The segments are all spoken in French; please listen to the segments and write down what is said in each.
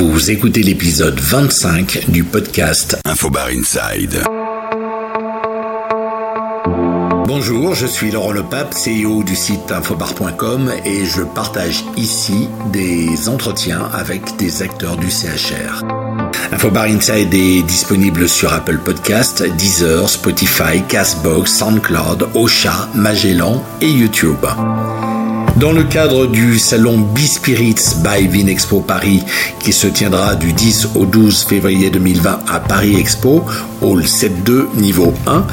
Vous écoutez l'épisode 25 du podcast Infobar Inside. Bonjour, je suis Laurent Lepape, CEO du site infobar.com et je partage ici des entretiens avec des acteurs du CHR. Infobar Inside est disponible sur Apple Podcast, Deezer, Spotify, Castbox, SoundCloud, Ocha, Magellan et YouTube. Dans le cadre du salon B-Spirits by Vinexpo Paris, qui se tiendra du 10 au 12 février 2020 à Paris Expo, Hall 7.2, niveau 1,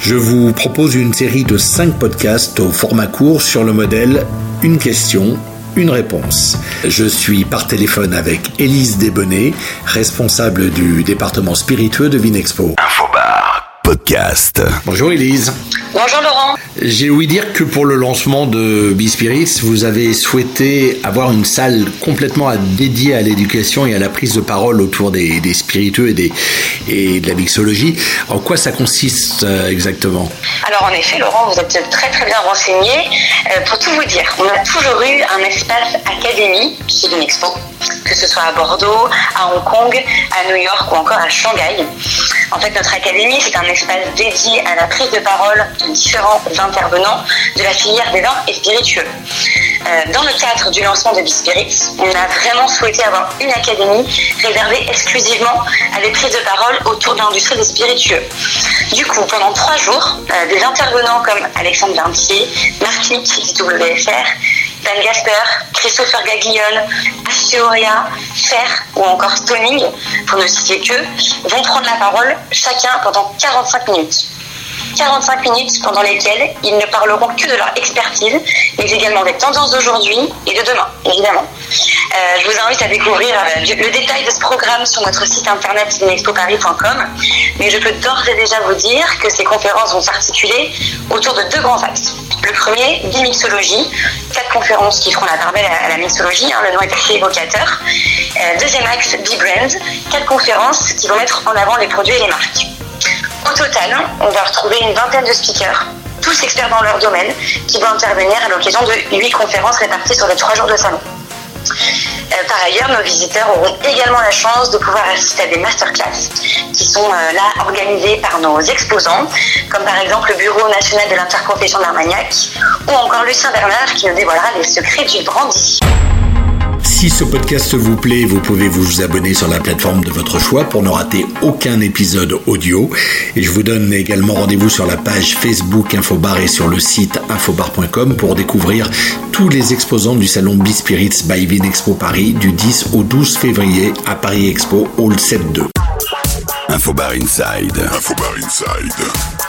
je vous propose une série de 5 podcasts au format court sur le modèle Une question, une réponse. Je suis par téléphone avec Élise Desbonnets, responsable du département spiritueux de Vinexpo. Infobar Podcast. Bonjour Élise. Bonjour Laurent. J'ai ouï dire que pour le lancement de B-Spirits, vous avez souhaité avoir une salle complètement dédiée à l'éducation et à la prise de parole autour des, des spiritueux et, des, et de la mixologie. En quoi ça consiste euh, exactement? Alors en effet Laurent, vous êtes très très bien renseigné. Euh, pour tout vous dire, on a toujours eu un espace académie qui est une expo, que ce soit à Bordeaux, à Hong Kong, à New York ou encore à Shanghai. En fait, notre académie, c'est un espace dédié à la prise de parole de différents intervenants de la filière des vins et spiritueux. Euh, dans le cadre du lancement de Bispirits, on a vraiment souhaité avoir une académie réservée exclusivement à des prises de parole autour de l'industrie des spiritueux. Du coup, pendant trois jours, euh, des intervenants comme Alexandre Vintier, Marc Lick du WFR, Dan Gasper, Christopher Gaglione, Asteoria, Fer ou encore Stoning, pour ne citer que, vont prendre la parole chacun pendant 45 minutes. 45 minutes pendant lesquelles ils ne parleront que de leur expertise, mais également des tendances d'aujourd'hui et de demain, évidemment. Euh, je vous invite à découvrir euh, le détail de ce programme sur notre site internet inexpoparis.com, mais je peux d'ores et déjà vous dire que ces conférences vont s'articuler autour de deux grands axes. Le premier, bimixologie, quatre conférences qui feront la part belle à la mixologie, hein, le nom est assez évocateur. Euh, deuxième axe, B-Brands, quatre conférences qui vont mettre en avant les produits et les marques. Au total, on va retrouver une vingtaine de speakers, tous experts dans leur domaine, qui vont intervenir à l'occasion de huit conférences réparties sur les trois jours de salon. Euh, par ailleurs, nos visiteurs auront également la chance de pouvoir assister à des masterclass qui sont euh, là organisées par nos exposants, comme par exemple le Bureau national de l'interprofession d'Armagnac ou encore Lucien Bernard qui nous dévoilera les secrets du brandy. Si ce podcast vous plaît, vous pouvez vous abonner sur la plateforme de votre choix pour ne rater aucun épisode audio. Et je vous donne également rendez-vous sur la page Facebook Infobar et sur le site infobar.com pour découvrir tous les exposants du salon B-Spirits by Vinexpo Paris du 10 au 12 février à Paris Expo Hall 7.2. Infobar Inside. Infobar Inside.